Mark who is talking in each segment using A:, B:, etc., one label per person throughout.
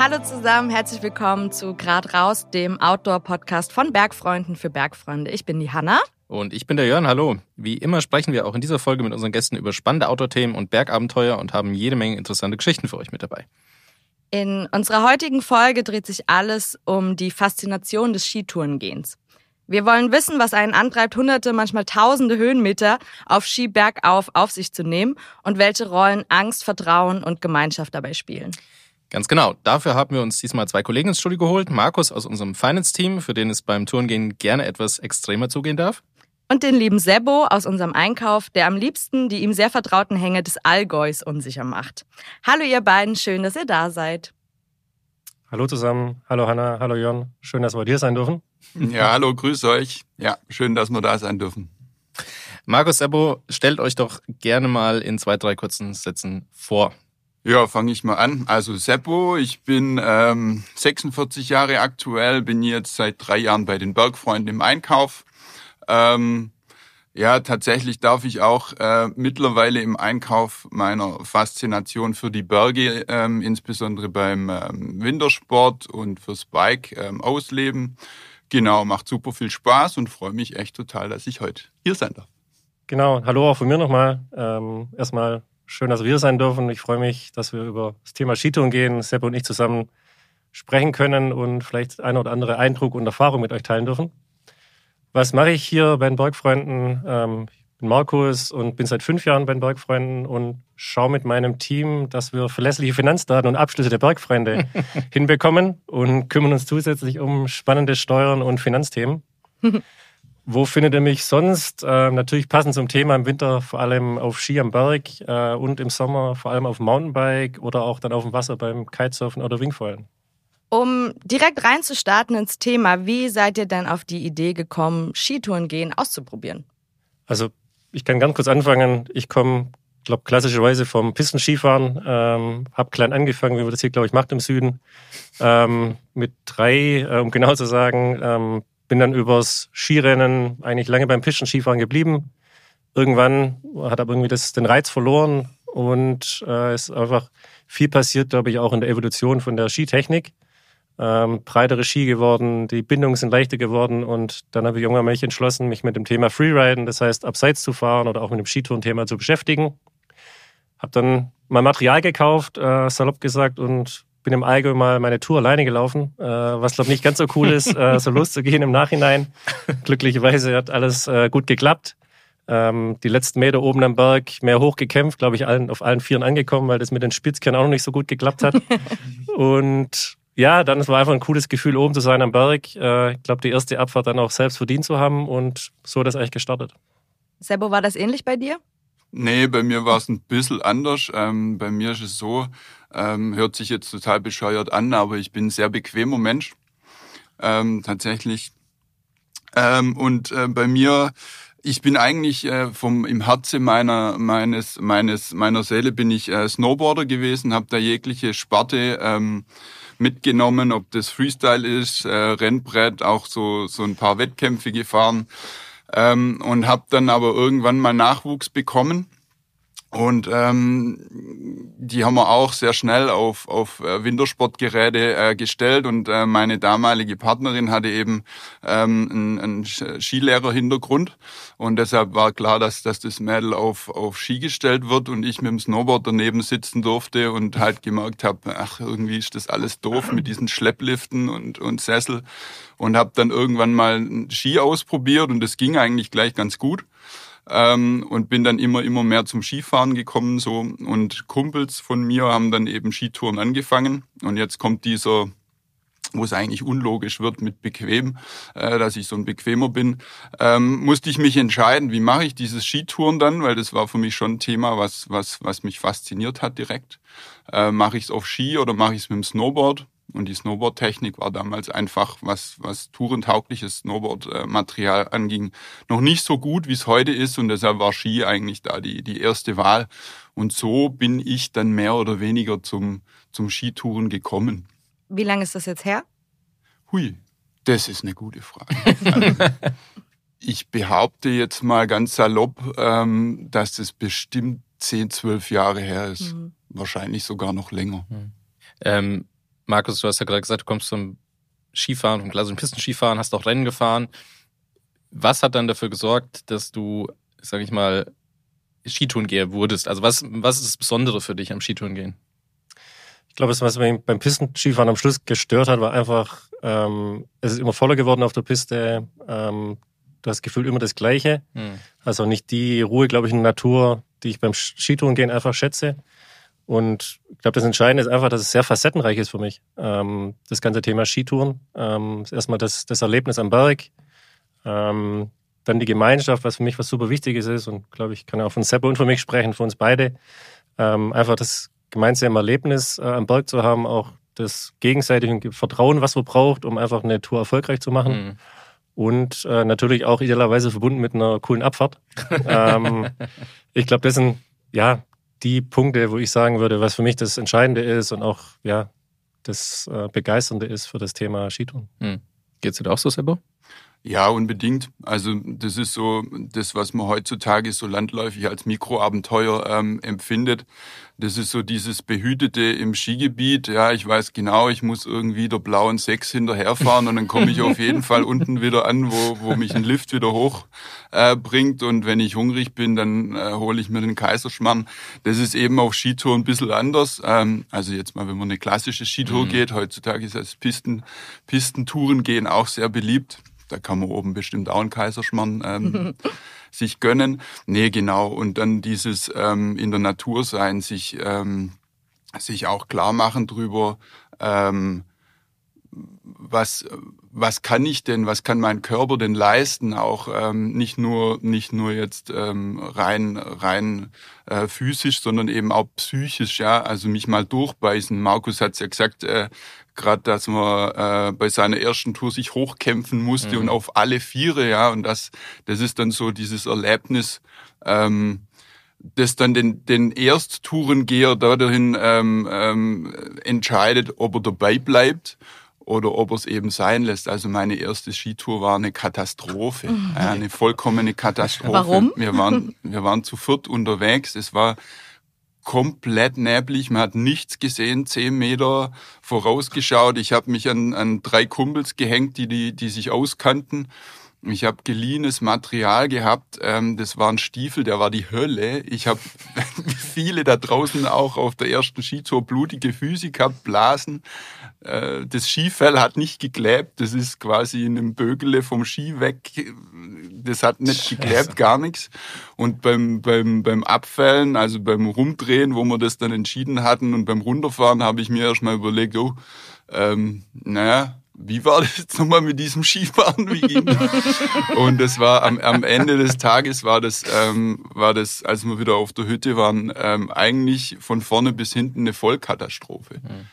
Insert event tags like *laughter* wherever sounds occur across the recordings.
A: Hallo zusammen, herzlich willkommen zu Grad raus, dem Outdoor-Podcast von Bergfreunden für Bergfreunde. Ich bin die Hanna.
B: Und ich bin der Jörn, hallo. Wie immer sprechen wir auch in dieser Folge mit unseren Gästen über spannende Outdoor-Themen und Bergabenteuer und haben jede Menge interessante Geschichten für euch mit dabei.
A: In unserer heutigen Folge dreht sich alles um die Faszination des Skitourengehens. Wir wollen wissen, was einen antreibt, hunderte, manchmal tausende Höhenmeter auf Ski bergauf auf sich zu nehmen und welche Rollen Angst, Vertrauen und Gemeinschaft dabei spielen.
B: Ganz genau. Dafür haben wir uns diesmal zwei Kollegen ins Studio geholt. Markus aus unserem Finance-Team, für den es beim Tourengehen gerne etwas extremer zugehen darf.
A: Und den lieben Sebo aus unserem Einkauf, der am liebsten die ihm sehr vertrauten Hänge des Allgäus unsicher macht. Hallo ihr beiden, schön, dass ihr da seid.
C: Hallo zusammen, hallo Hanna, hallo Jörn, schön, dass wir hier sein dürfen.
D: Ja, hallo, grüß euch. Ja, schön, dass wir da sein dürfen.
B: Markus Sebo, stellt euch doch gerne mal in zwei, drei kurzen Sätzen vor.
D: Ja, fange ich mal an. Also Seppo, ich bin ähm, 46 Jahre aktuell, bin jetzt seit drei Jahren bei den Bergfreunden im Einkauf. Ähm, ja, tatsächlich darf ich auch äh, mittlerweile im Einkauf meiner Faszination für die Berge, ähm, insbesondere beim ähm, Wintersport und fürs Bike ähm, ausleben. Genau, macht super viel Spaß und freue mich echt total, dass ich heute hier sein darf.
C: Genau, hallo auch von mir nochmal. Ähm, erstmal schön, dass wir hier sein dürfen. Ich freue mich, dass wir über das Thema Skitouren gehen, Sepp und ich zusammen sprechen können und vielleicht ein oder andere Eindruck und Erfahrung mit euch teilen dürfen. Was mache ich hier bei den Bergfreunden? Ähm, ich bin Markus und bin seit fünf Jahren bei den Bergfreunden und schaue mit meinem Team, dass wir verlässliche Finanzdaten und Abschlüsse der Bergfreunde *laughs* hinbekommen und kümmern uns zusätzlich um spannende Steuern und Finanzthemen. *laughs* Wo findet ihr mich sonst? Äh, natürlich passend zum Thema im Winter vor allem auf Ski am Berg äh, und im Sommer vor allem auf Mountainbike oder auch dann auf dem Wasser beim Kitesurfen oder Wingfoilen.
A: Um direkt reinzustarten ins Thema, wie seid ihr denn auf die Idee gekommen, Skitouren gehen auszuprobieren?
C: Also ich kann ganz kurz anfangen. Ich komme, glaube klassischerweise vom Pistenskifahren, ähm, habe klein angefangen, wie man das hier, glaube ich, macht im Süden. Ähm, mit drei, äh, um genau zu sagen, ähm, bin dann übers Skirennen eigentlich lange beim Pistenskifahren geblieben. Irgendwann hat aber irgendwie das, den Reiz verloren und äh, ist einfach viel passiert, glaube ich, auch in der Evolution von der Skitechnik ähm, breitere Ski geworden, die Bindungen sind leichter geworden und dann habe ich irgendwann mich entschlossen, mich mit dem Thema Freeriden, das heißt abseits zu fahren oder auch mit dem Skitourenthema zu beschäftigen. Habe dann mal Material gekauft, äh, salopp gesagt, und bin im Allgäu mal meine Tour alleine gelaufen, äh, was glaube nicht ganz so cool ist, äh, so *laughs* loszugehen im Nachhinein. Glücklicherweise hat alles äh, gut geklappt. Ähm, die letzten Meter oben am Berg mehr hochgekämpft, glaube ich, allen, auf allen Vieren angekommen, weil das mit den Spitzkernen auch noch nicht so gut geklappt hat. *laughs* und ja, dann war einfach ein cooles Gefühl, oben zu sein am Berg. Äh, ich glaube, die erste Abfahrt dann auch selbst verdient zu haben und so hat das eigentlich gestartet.
A: Sebo, war das ähnlich bei dir?
D: Nee, bei mir war es ein bisschen anders. Ähm, bei mir ist es so, ähm, hört sich jetzt total bescheuert an, aber ich bin ein sehr bequemer Mensch. Ähm, tatsächlich. Ähm, und äh, bei mir, ich bin eigentlich äh, vom im Herzen meiner meines meines meiner Seele bin ich äh, Snowboarder gewesen, habe da jegliche Sparte ähm, mitgenommen, ob das Freestyle ist, äh, Rennbrett, auch so, so ein paar Wettkämpfe gefahren ähm, und habe dann aber irgendwann mal Nachwuchs bekommen und ähm, die haben wir auch sehr schnell auf, auf äh, Wintersportgeräte äh, gestellt. Und äh, meine damalige Partnerin hatte eben ähm, einen, einen Skilehrer-Hintergrund. Und deshalb war klar, dass, dass das Mädel auf, auf Ski gestellt wird und ich mit dem Snowboard daneben sitzen durfte und halt gemerkt habe, ach, irgendwie ist das alles doof mit diesen Schleppliften und, und Sessel. Und habe dann irgendwann mal Ski ausprobiert und das ging eigentlich gleich ganz gut ähm, und bin dann immer, immer mehr zum Skifahren gekommen so und Kumpels von mir haben dann eben Skitouren angefangen und jetzt kommt dieser wo es eigentlich unlogisch wird mit bequem, äh, dass ich so ein bequemer bin, ähm, musste ich mich entscheiden, wie mache ich dieses Skitouren dann, weil das war für mich schon ein Thema, was was was mich fasziniert hat direkt. Äh, mache ich es auf Ski oder mache ich es mit dem Snowboard? Und die Snowboard-Technik war damals einfach, was, was tourentaugliches Snowboard-Material anging, noch nicht so gut, wie es heute ist. Und deshalb war Ski eigentlich da die, die erste Wahl. Und so bin ich dann mehr oder weniger zum, zum Skitouren gekommen.
A: Wie lange ist das jetzt her?
D: Hui, das ist eine gute Frage. Also, ich behaupte jetzt mal ganz salopp, ähm, dass das bestimmt 10, 12 Jahre her ist. Mhm. Wahrscheinlich sogar noch länger. Mhm.
B: Ähm, Markus, du hast ja gerade gesagt, du kommst zum Skifahren, vom klassischen Pistenskifahren, hast auch Rennen gefahren. Was hat dann dafür gesorgt, dass du, sag ich mal, Skitourengeher wurdest? Also was, was ist das Besondere für dich am Skitourengehen?
C: Ich glaube, das, was mich beim Pistenskifahren am Schluss gestört hat, war einfach, ähm, es ist immer voller geworden auf der Piste. Ähm, du hast gefühlt immer das Gleiche. Hm. Also nicht die Ruhe, glaube ich, in der Natur, die ich beim Skitourengehen einfach schätze. Und ich glaube, das Entscheidende ist einfach, dass es sehr facettenreich ist für mich. Ähm, das ganze Thema Skitouren. Ähm, ist erstmal das, das Erlebnis am Berg. Ähm, dann die Gemeinschaft, was für mich was super Wichtiges ist. Und glaube ich, kann auch von Seppe und für mich sprechen, für uns beide. Ähm, einfach das gemeinsame Erlebnis äh, am Berg zu haben, auch das gegenseitige Vertrauen, was man braucht, um einfach eine Tour erfolgreich zu machen. Mhm. Und äh, natürlich auch idealerweise verbunden mit einer coolen Abfahrt. *laughs* ähm, ich glaube, das sind ja die Punkte, wo ich sagen würde, was für mich das Entscheidende ist und auch ja das äh, Begeisternde ist für das Thema Skitouren.
B: Hm. Geht's dir auch so, Sebo?
D: Ja, unbedingt. Also das ist so das, was man heutzutage so landläufig als Mikroabenteuer ähm, empfindet. Das ist so dieses Behütete im Skigebiet. Ja, ich weiß genau, ich muss irgendwie der blauen Sechs hinterherfahren und dann komme ich auf jeden Fall *laughs* unten wieder an, wo, wo mich ein Lift wieder hoch äh, bringt. Und wenn ich hungrig bin, dann äh, hole ich mir den Kaiserschmarrn. Das ist eben auf Skitour ein bisschen anders. Ähm, also jetzt mal, wenn man eine klassische Skitour mhm. geht, heutzutage ist das Pisten, Pistentouren gehen auch sehr beliebt. Da kann man oben bestimmt auch einen Kaiserschmarrn ähm, *laughs* sich gönnen. Nee, genau. Und dann dieses ähm, in der Natur sein, sich, ähm, sich auch klar machen drüber, ähm, was, was kann ich denn, was kann mein Körper denn leisten, auch ähm, nicht nur nicht nur jetzt ähm, rein rein äh, physisch, sondern eben auch psychisch, ja, also mich mal durchbeißen. Markus hat's ja gesagt, äh, gerade dass man äh, bei seiner ersten Tour sich hochkämpfen musste mhm. und auf alle Viere, ja, und das das ist dann so dieses Erlebnis. Ähm, das dann den, den Ersttourengeher dahin ähm, ähm, entscheidet, ob er dabei bleibt oder ob er es eben sein lässt. Also meine erste Skitour war eine Katastrophe, mhm. eine vollkommene Katastrophe.
A: Warum?
D: Wir waren, wir waren zu viert unterwegs. Es war komplett neblig. Man hat nichts gesehen, zehn Meter vorausgeschaut. Ich habe mich an, an drei Kumpels gehängt, die, die, die sich auskannten. Ich habe geliehenes Material gehabt. Ähm, das war ein Stiefel, der war die Hölle. Ich habe *laughs* viele da draußen auch auf der ersten Skitour blutige Füße gehabt, Blasen. Äh, das Skifell hat nicht geklebt. Das ist quasi in einem Bögele vom Ski weg. Das hat nicht geklebt, gar nichts. Und beim, beim, beim Abfällen, also beim Rumdrehen, wo wir das dann entschieden hatten und beim Runterfahren, habe ich mir erstmal überlegt, oh, ähm, naja, wie war das jetzt nochmal mit diesem Skifahren? Wie ging Und das war am, am Ende des Tages war das, ähm, war das, als wir wieder auf der Hütte waren, ähm, eigentlich von vorne bis hinten eine Vollkatastrophe. Mhm.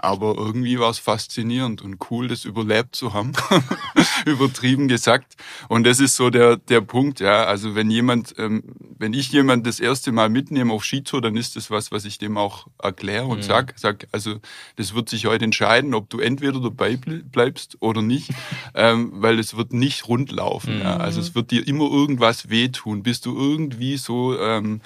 D: Aber irgendwie war es faszinierend und cool, das überlebt zu haben. *laughs* Übertrieben gesagt. Und das ist so der, der Punkt, ja. Also wenn jemand, ähm, wenn ich jemand das erste Mal mitnehme auf Skitour, dann ist das was, was ich dem auch erkläre und mhm. sag, sag, also das wird sich heute entscheiden, ob du entweder dabei bleibst oder nicht, *laughs* ähm, weil es wird nicht rundlaufen. Mhm. Ja. Also es wird dir immer irgendwas wehtun, bis du irgendwie so ähm,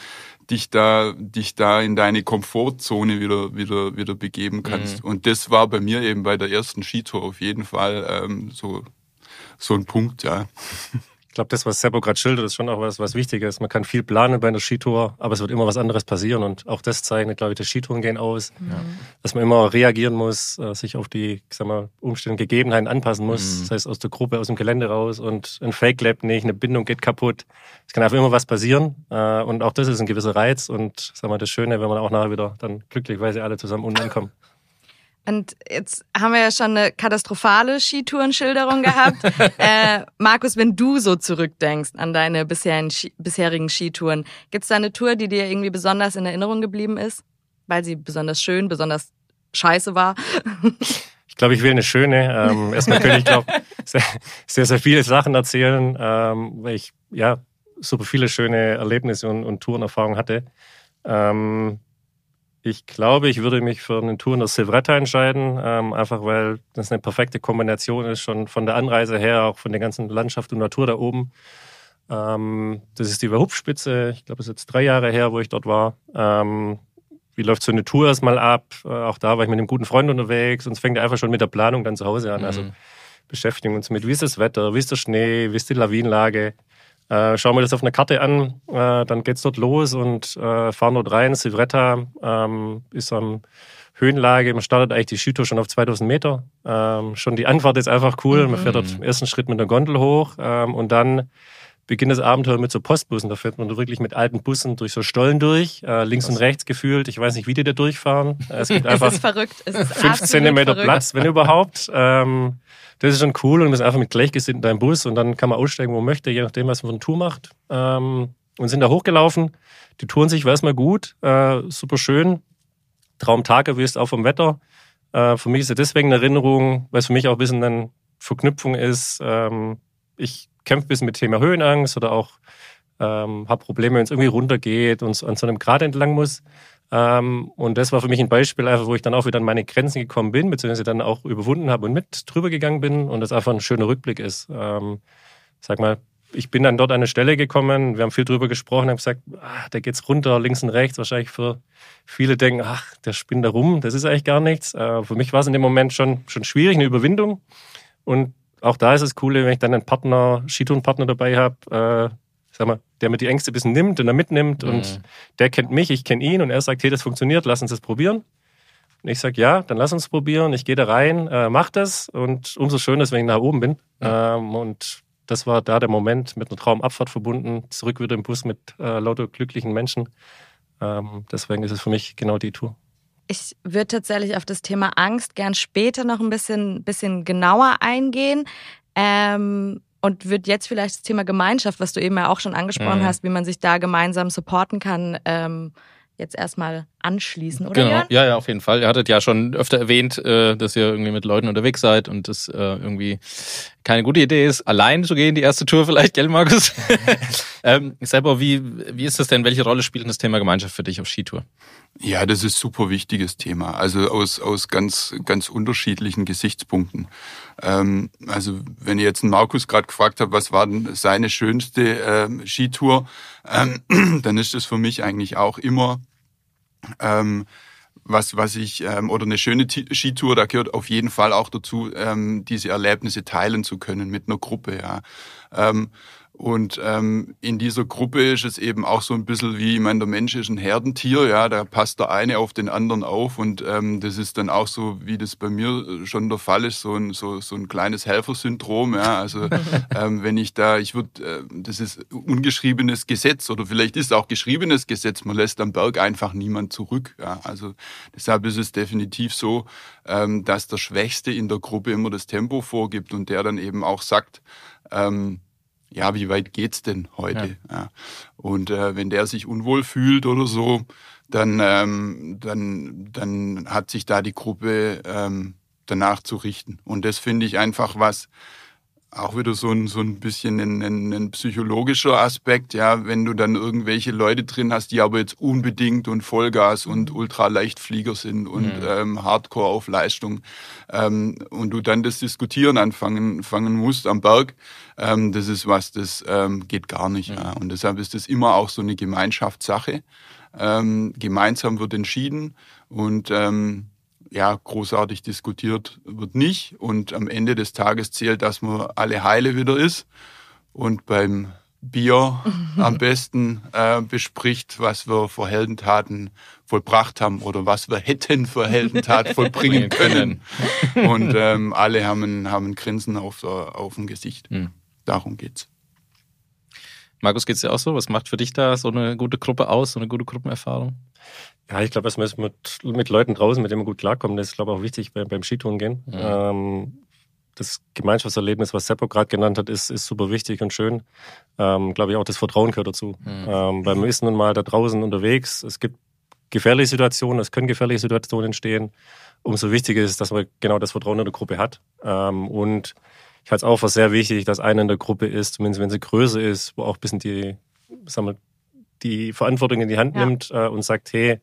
D: dich da, dich da in deine Komfortzone wieder, wieder, wieder begeben kannst. Mhm. Und das war bei mir eben bei der ersten Skitour auf jeden Fall ähm, so, so ein Punkt, ja.
C: Ich glaube, das, was Seppo gerade schildert, ist schon auch was, was wichtig ist. Man kann viel planen bei einer Skitour, aber es wird immer was anderes passieren. Und auch das zeichnet, glaube ich, das Skitouren gehen aus. Ja. Dass man immer reagieren muss, äh, sich auf die, ich sag mal, Umstände, Gegebenheiten anpassen muss. Mhm. Das heißt, aus der Gruppe, aus dem Gelände raus und ein Fake klappt nicht, eine Bindung geht kaputt. Es kann einfach immer was passieren. Äh, und auch das ist ein gewisser Reiz und, sag mal, das Schöne, wenn man auch nachher wieder dann glücklicherweise alle zusammen unten ankommen.
A: Und jetzt haben wir ja schon eine katastrophale Skitourenschilderung gehabt. *laughs* äh, Markus, wenn du so zurückdenkst an deine bisherigen, bisherigen Skitouren, gibt es da eine Tour, die dir irgendwie besonders in Erinnerung geblieben ist? Weil sie besonders schön, besonders scheiße war? *laughs*
C: Ich glaube, ich will eine schöne. Ähm, erstmal könnte ich, glaube *laughs* sehr, sehr, sehr viele Sachen erzählen, ähm, weil ich ja super viele schöne Erlebnisse und, und Tourenerfahrungen hatte. Ähm, ich glaube, ich würde mich für eine Tour in der Silvretta entscheiden, ähm, einfach weil das eine perfekte Kombination ist, schon von der Anreise her, auch von der ganzen Landschaft und Natur da oben. Ähm, das ist die Verhupspitze, ich glaube, es ist jetzt drei Jahre her, wo ich dort war. Ähm, wie läuft so eine Tour erstmal ab. Äh, auch da war ich mit einem guten Freund unterwegs und es fängt einfach schon mit der Planung dann zu Hause an. Also
B: Mhm.
C: beschäftigen uns mit, wie ist das Wetter, wie ist der Schnee, wie ist die Lawinenlage. Äh, schauen wir das auf einer Karte an, äh, dann geht's dort los und äh, fahren dort rein. Silvretta ähm, ist am Höhenlage. Man startet eigentlich die Skitour schon auf 2000 Meter. Ähm, schon die Anfahrt ist einfach cool. Man fährt dort im ersten Schritt mit einer Gondel hoch ähm, und dann beginnt das Abenteuer mit so Postbussen. Da fährt man wirklich mit alten Bussen durch so Stollen durch, äh, links und rechts gefühlt. Ich weiß nicht, wie die da durchfahren. Äh, Es gibt *laughs*
A: Es
C: einfach
A: ist verrückt. Es ist
C: fünf Zentimeter
A: verrückt.
C: Platz, wenn überhaupt. Ähm, das ist schon cool und man ist einfach mit Gleichgesinnten in deinem Bus und dann kann man aussteigen, wo man möchte, je nachdem, was man für eine Tour macht. Ähm, und sind da hochgelaufen. Die Touren sich war erstmal gut, äh, super schön. Traumtag erwischt, auch vom Wetter. Äh, für mich ist es deswegen eine Erinnerung, weil es für mich auch ein bisschen eine Verknüpfung ist. Ähm, ich kämpfe ein bisschen mit Thema Höhenangst oder auch ähm, habe Probleme, wenn es irgendwie runtergeht und an so einem Grat entlang muss. Ähm, und das war für mich ein Beispiel, einfach, wo ich dann auch wieder an meine Grenzen gekommen bin, beziehungsweise dann auch überwunden habe und mit drüber gegangen bin und das einfach ein schöner Rückblick ist. Ähm, sag mal, ich bin dann dort an eine Stelle gekommen, wir haben viel drüber gesprochen, haben gesagt, ah, da geht's runter, links und rechts, wahrscheinlich für viele denken, ach, der spinnt da rum, das ist eigentlich gar nichts. Äh, für mich war es in dem Moment schon, schon schwierig, eine Überwindung. Und auch da ist es cool, wenn ich dann einen Partner, Skitourenpartner dabei habe, äh, sag mal, der mir die Ängste ein bisschen nimmt und er mitnimmt und der kennt mich, ich kenne ihn und er sagt, hey, das funktioniert, lass uns das probieren. Und ich sage, ja, dann lass uns probieren. Ich gehe da rein, äh, mach das und umso schöner ist, wenn ich nach oben bin. Ähm, und das war da der Moment mit einer Traumabfahrt verbunden, zurück wieder im Bus mit äh, lauter glücklichen Menschen. Ähm, deswegen ist es für mich genau die Tour.
A: Ich würde tatsächlich auf das Thema Angst gern später noch ein bisschen, bisschen genauer eingehen. Ähm, und würde jetzt vielleicht das Thema Gemeinschaft, was du eben ja auch schon angesprochen
B: Mhm.
A: hast, wie man sich da gemeinsam supporten kann, ähm, jetzt erstmal anschließen, oder?
B: Genau,
A: Jörn?
B: ja, ja, auf jeden Fall. Ihr hattet ja schon öfter erwähnt, äh, dass ihr irgendwie mit Leuten unterwegs seid und das äh, irgendwie keine gute Idee ist, allein zu gehen, die erste Tour vielleicht, gell, Markus? *laughs* ähm, selber, wie, wie ist das denn? Welche Rolle spielt denn das Thema Gemeinschaft für dich auf Skitour?
D: Ja, das ist super wichtiges Thema. Also aus, aus ganz, ganz unterschiedlichen Gesichtspunkten. Ähm, also wenn ihr jetzt einen Markus gerade gefragt habt, was war denn seine schönste ähm, Skitour, ähm, *clears throat* dann ist das für mich eigentlich auch immer ähm, was, was ich, ähm, oder eine schöne Ti- Skitour, da gehört auf jeden Fall auch dazu, ähm, diese Erlebnisse teilen zu können mit einer Gruppe, ja. Ähm, und ähm, in dieser Gruppe ist es eben auch so ein bisschen wie, ich meine, der Mensch ist ein Herdentier, ja, da passt der eine auf den anderen auf. Und ähm, das ist dann auch so, wie das bei mir schon der Fall ist, so ein, so, so ein kleines Helfersyndrom, ja, also *laughs* ähm, wenn ich da, ich würde, äh, das ist ungeschriebenes Gesetz oder vielleicht ist auch geschriebenes Gesetz, man lässt am Berg einfach niemand zurück, ja, also deshalb ist es definitiv so, ähm, dass der Schwächste in der Gruppe immer das Tempo vorgibt und der dann eben auch sagt, ähm, ja, wie weit geht's denn heute? Ja. Und äh, wenn der sich unwohl fühlt oder so, dann, ähm, dann, dann hat sich da die Gruppe ähm, danach zu richten. Und das finde ich einfach was, auch wieder so ein, so ein bisschen ein, ein, ein psychologischer Aspekt, ja, wenn du dann irgendwelche Leute drin hast, die aber jetzt unbedingt und Vollgas und Ultraleichtflieger sind und
B: Mhm.
D: ähm, Hardcore auf Leistung ähm, und du dann das Diskutieren anfangen fangen musst am Berg, ähm, das ist was, das ähm, geht gar nicht. Ja. Und deshalb ist das immer auch so eine Gemeinschaftssache. Ähm, gemeinsam wird entschieden und ähm, ja, großartig diskutiert wird nicht. Und am Ende des Tages zählt, dass man alle heile wieder ist und beim Bier *laughs* am besten äh, bespricht, was wir für Heldentaten vollbracht haben oder was wir hätten für Heldentat *laughs* vollbringen können. Und ähm, alle haben ein, haben ein Grinsen auf, der, auf dem Gesicht.
B: Hm.
D: Darum geht's.
B: Markus, geht's dir auch so? Was macht für dich da so eine gute Gruppe aus, so eine gute Gruppenerfahrung?
C: Ja, ich glaube, erstmal ist mit, mit Leuten draußen, mit denen man gut klarkommt, das ist, glaube ich, auch wichtig beim, beim Skitouren gehen.
B: Mhm.
C: Ähm, das Gemeinschaftserlebnis, was Seppo gerade genannt hat, ist, ist super wichtig und schön. Ähm, glaube ich auch, das Vertrauen gehört dazu.
B: Mhm.
C: Ähm, weil man ist nun mal da draußen unterwegs. Es gibt gefährliche Situationen, es können gefährliche Situationen entstehen. Umso wichtiger ist, dass man genau das Vertrauen in der Gruppe hat. Ähm, und ich halte es auch für sehr wichtig, dass einer in der Gruppe ist, zumindest wenn sie größer ist, wo auch ein bisschen die, sagen wir, die Verantwortung in die Hand
A: Ja.
C: nimmt äh, und sagt, hey,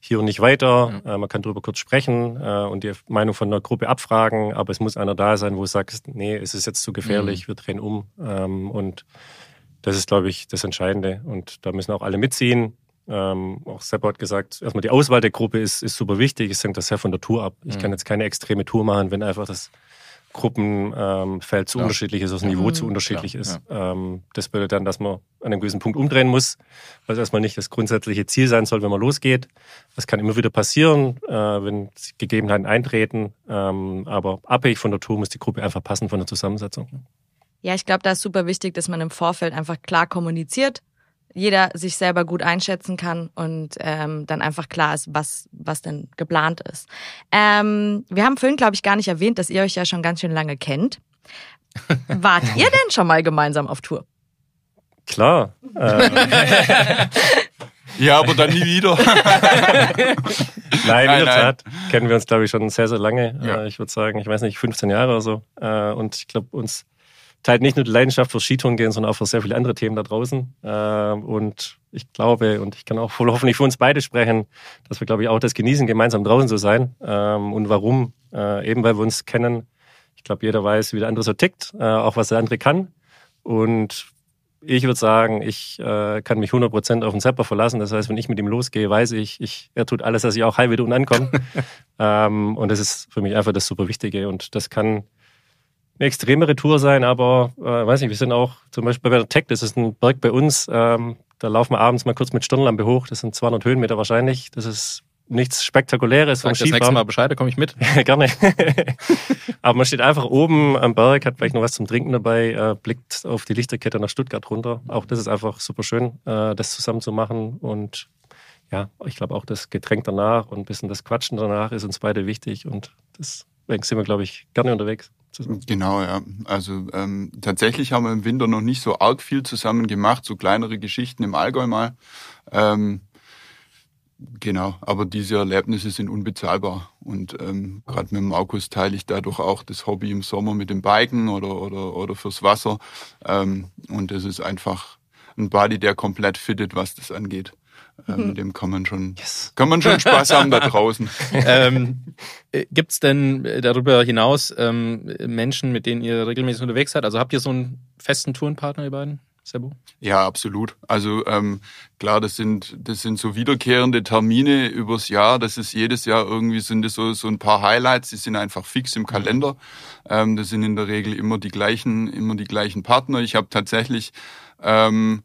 C: hier und nicht weiter. Äh, man kann darüber kurz sprechen äh, und die Meinung von der Gruppe abfragen, aber es muss einer da sein, wo du sagst, nee, es ist jetzt zu gefährlich, wir drehen um. Ähm, und das ist, glaube ich, das Entscheidende. Und da müssen auch alle mitziehen. Ähm, auch Sepp hat gesagt, erstmal die Auswahl der Gruppe ist, ist super wichtig. Es hängt das sehr von der Tour ab. Ich
B: Mhm.
C: kann jetzt keine extreme Tour machen, wenn einfach das Gruppenfeld zu
B: Klar.
C: unterschiedlich ist, das Niveau
A: Mhm.
C: zu unterschiedlich
B: Klar,
C: ist. Ähm, das bedeutet dann, dass man an einem gewissen Punkt umdrehen muss, was erstmal nicht das grundsätzliche Ziel sein soll, wenn man losgeht. Das kann immer wieder passieren, äh, wenn Gegebenheiten eintreten. Ähm, aber abhängig von der Tour muss die Gruppe einfach passen von der Zusammensetzung.
A: Ja, ich glaube, da ist super wichtig, dass man im Vorfeld einfach klar kommuniziert, jeder sich selber gut einschätzen kann und ähm, dann einfach klar ist, was, was denn geplant ist. Ähm, wir haben vorhin, glaube ich, gar nicht erwähnt, dass ihr euch ja schon ganz schön lange kennt. *laughs* Wart ihr denn schon mal gemeinsam auf Tour?
C: Klar. Äh, *laughs*
D: Ja, aber dann nie wieder. *laughs*
C: nein, in der. Tat kennen wir uns, glaube ich, schon sehr, sehr lange.
D: Ja.
C: Äh, ich würde sagen, ich weiß nicht, 15 Jahre oder so. Äh, und ich glaube, uns teilt nicht nur die Leidenschaft für Skitouren gehen, sondern auch für sehr viele andere Themen da draußen. Äh, und ich glaube, und ich kann auch wohl hoffentlich für uns beide sprechen, dass wir, glaube ich, auch das genießen, gemeinsam draußen zu sein. Ähm, und warum? Äh, eben weil wir uns kennen. Ich glaube, jeder weiß, wie der andere so tickt, äh, auch was der andere kann. Und ich würde sagen, ich äh, kann mich 100% auf den Zapper verlassen. Das heißt, wenn ich mit ihm losgehe, weiß ich, ich er tut alles, dass ich auch heil wieder unten ankomme. *laughs* ähm, und das ist für mich einfach das super Wichtige. Und das kann eine extremere Tour sein, aber äh, weiß nicht, wir sind auch zum Beispiel bei der Tech, das ist ein Berg bei uns, ähm, da laufen wir abends mal kurz mit Stirnlampe hoch, das sind 200 Höhenmeter wahrscheinlich. Das ist nichts Spektakuläres
B: Sag
C: vom
B: das nächste
C: Skifahren.
B: Mal Bescheid, da komme ich mit. *laughs*
C: Gerne. *laughs* Aber man steht einfach oben am Berg, hat vielleicht noch was zum Trinken dabei, äh, blickt auf die Lichterkette nach Stuttgart runter. Auch das ist einfach super schön, äh, das zusammen zu machen. Und ja, ich glaube auch das Getränk danach und ein bisschen das Quatschen danach ist uns beide wichtig. Und deswegen sind wir, glaube ich, gerne unterwegs. Zusammen.
D: Genau, ja. Also ähm, tatsächlich haben wir im Winter noch nicht so arg viel zusammen gemacht, so kleinere Geschichten im Allgäu mal. Ähm, genau, aber diese Erlebnisse sind unbezahlbar. Und ähm, gerade mit Markus teile ich dadurch auch das Hobby im Sommer mit dem Biken oder, oder, oder fürs Wasser. Ähm, und das ist einfach ein Buddy, der komplett fittet, was das angeht. Ähm, mit dem kann man schon, kann man schon Spaß haben da draußen. *laughs*
B: ähm, Gibt es denn äh, darüber hinaus ähm, Menschen, mit denen ihr regelmäßig unterwegs seid? Also habt ihr so einen festen Tourenpartner, ihr beiden? Sebo?
D: Ja, absolut. Also ähm, klar, das sind das sind so wiederkehrende Termine übers Jahr. Das ist jedes Jahr irgendwie sind das so so ein paar Highlights. Die sind einfach fix im Kalender. Ähm, das sind in der Regel immer die gleichen immer die gleichen Partner. Ich habe tatsächlich ähm,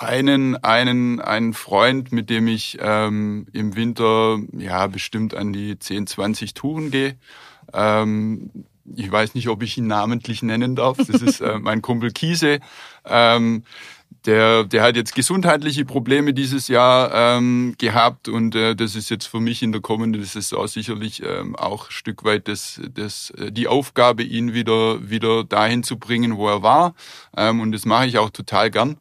D: einen einen einen Freund, mit dem ich ähm, im Winter ja bestimmt an die 10, 20 Touren gehe. Ähm, ich weiß nicht, ob ich ihn namentlich nennen darf. Das ist äh, *laughs* mein Kumpel Kiese. Ähm, der, der hat jetzt gesundheitliche Probleme dieses Jahr ähm, gehabt und äh, das ist jetzt für mich in der kommenden Saison sicherlich ähm, auch ein Stück weit das, das, äh, die Aufgabe, ihn wieder, wieder dahin zu bringen, wo er war. Ähm, und das mache ich auch total gern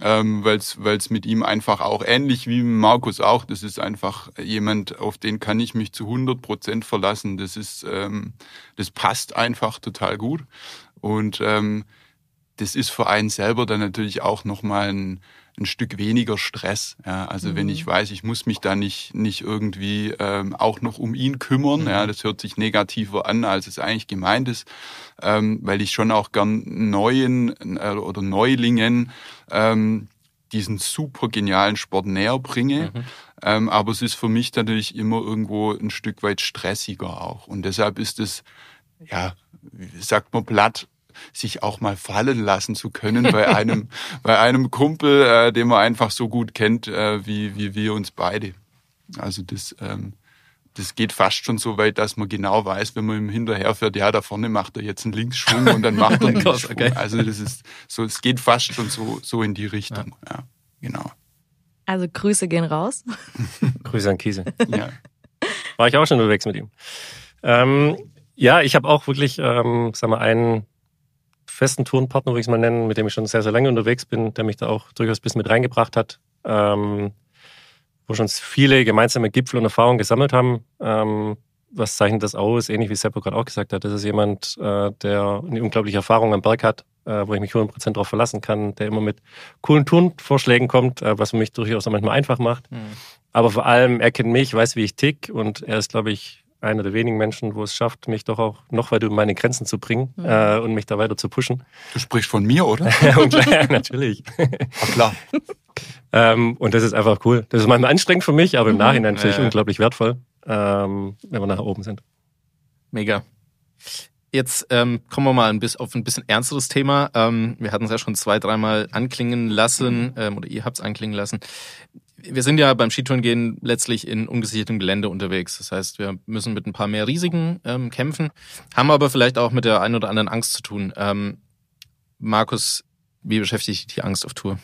D: ähm, weil es mit ihm einfach auch ähnlich wie Markus auch, das ist einfach jemand, auf den kann ich mich zu 100 Prozent verlassen. Das ist, ähm, das passt einfach total gut und ähm, das ist für einen selber dann natürlich auch nochmal ein, ein Stück weniger Stress. Ja, also
A: Mhm.
D: wenn ich weiß, ich muss mich da nicht, nicht irgendwie ähm, auch noch um ihn kümmern,
B: Mhm.
D: ja, das hört sich negativer an, als es eigentlich gemeint ist, ähm, weil ich schon auch gern neuen äh, oder Neulingen ähm, diesen super genialen Sport näher bringe.
B: Mhm.
D: Ähm, aber es ist für mich natürlich immer irgendwo ein Stück weit stressiger auch. Und deshalb ist es, ja, wie sagt man platt, sich auch mal fallen lassen zu können bei einem, *laughs* bei einem Kumpel, äh, den man einfach so gut kennt, äh, wie, wie wir uns beide. Also das, ähm, das geht fast schon so weit, dass man genau weiß, wenn man ihm hinterherfährt, ja, da vorne macht er jetzt einen Linksschwung und dann macht er einen *laughs* Linksschwung.
B: okay.
D: Also das ist so, es geht fast schon so, so in die Richtung. Ja, genau.
A: Also Grüße gehen raus. *laughs*
C: Grüße an Kiese.
D: Ja.
C: War ich auch schon unterwegs mit ihm. Ähm, ja, ich habe auch wirklich, ähm, sag mal, einen festen Tourenpartner, würde ich es mal nennen, mit dem ich schon sehr, sehr lange unterwegs bin, der mich da auch durchaus ein bisschen mit reingebracht hat. Ähm, wo schon viele gemeinsame Gipfel und Erfahrungen gesammelt haben. Ähm, was zeichnet das aus? Ähnlich wie Seppo gerade auch gesagt hat. Das ist jemand, äh, der eine unglaubliche Erfahrung am Berg hat, äh, wo ich mich 100% darauf verlassen kann, der immer mit coolen Tourenvorschlägen kommt, äh, was mich durchaus auch manchmal einfach macht.
B: Mhm.
C: Aber vor allem, er kennt mich, weiß, wie ich tick und er ist, glaube ich, einer der wenigen Menschen, wo es schafft, mich doch auch noch weiter über meine Grenzen zu bringen mhm. äh, und mich da weiter zu pushen.
D: Du sprichst von mir, oder? *laughs*
C: ja, *laughs* natürlich.
D: Ach klar. *laughs*
C: ähm, und das ist einfach cool. Das ist manchmal anstrengend für mich, aber im mhm. Nachhinein natürlich ja. unglaublich wertvoll, ähm, wenn wir nach oben sind.
B: Mega. Jetzt ähm, kommen wir mal ein bisschen auf ein bisschen ernsteres Thema. Ähm, wir hatten es ja schon zwei, dreimal anklingen lassen, ähm, oder ihr habt es anklingen lassen. Wir sind ja beim Skitourengehen letztlich in ungesichertem Gelände unterwegs. Das heißt, wir müssen mit ein paar mehr Risiken ähm, kämpfen, haben aber vielleicht auch mit der einen oder anderen Angst zu tun. Ähm, Markus, wie beschäftigt dich die Angst auf Tour?